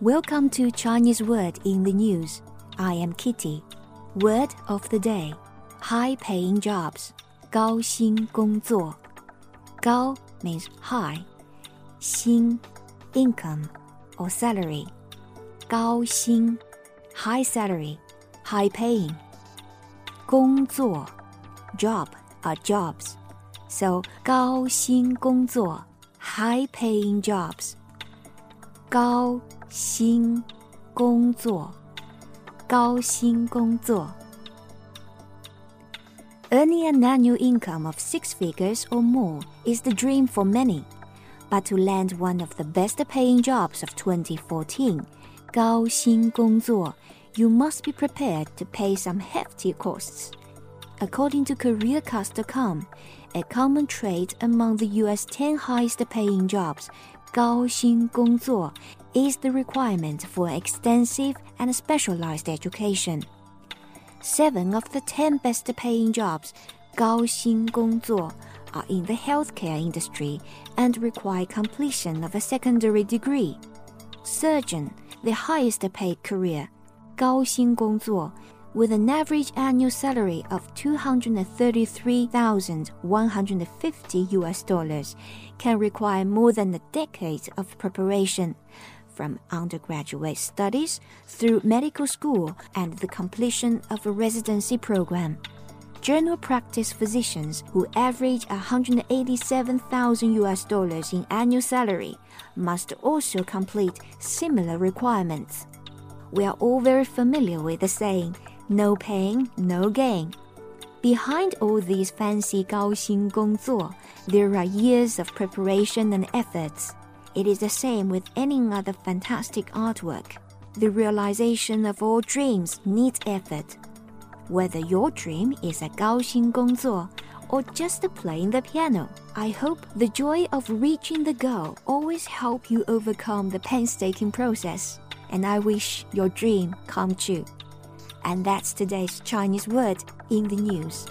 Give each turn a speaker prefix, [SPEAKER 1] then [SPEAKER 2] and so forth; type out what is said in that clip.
[SPEAKER 1] Welcome to Chinese Word in the News. I am Kitty. Word of the day: high-paying jobs. 高薪工作. Gao means high. Xin, income or salary. Gao high salary, high paying. Gong job are jobs. So gao xin gong zuo, high paying jobs. 高薪工作，高薪工作。Earning an annual income of six figures or more is the dream for many. But to land one of the best paying jobs of 2014, 高薪工作, you must be prepared to pay some hefty costs. According to CareerCast.com, a common trait among the US 10 highest paying jobs 高薪工作 is the requirement for extensive and specialized education. Seven of the ten best paying jobs 高薪工作 are in the healthcare industry and require completion of a secondary degree. Surgeon, the highest paid career, 高薪工作 with an average annual salary of 233,150 US dollars can require more than a decade of preparation from undergraduate studies through medical school and the completion of a residency program. General practice physicians who average 187,000 US dollars in annual salary must also complete similar requirements. We are all very familiar with the saying, no pain, no gain. Behind all these fancy Gaoxin Gongzuo, there are years of preparation and efforts. It is the same with any other fantastic artwork. The realization of all dreams needs effort. Whether your dream is a Gaoxin Gongzuo or just playing the piano, I hope the joy of reaching the goal always help you overcome the painstaking process. And I wish your dream come true. And that's today's Chinese word in the news.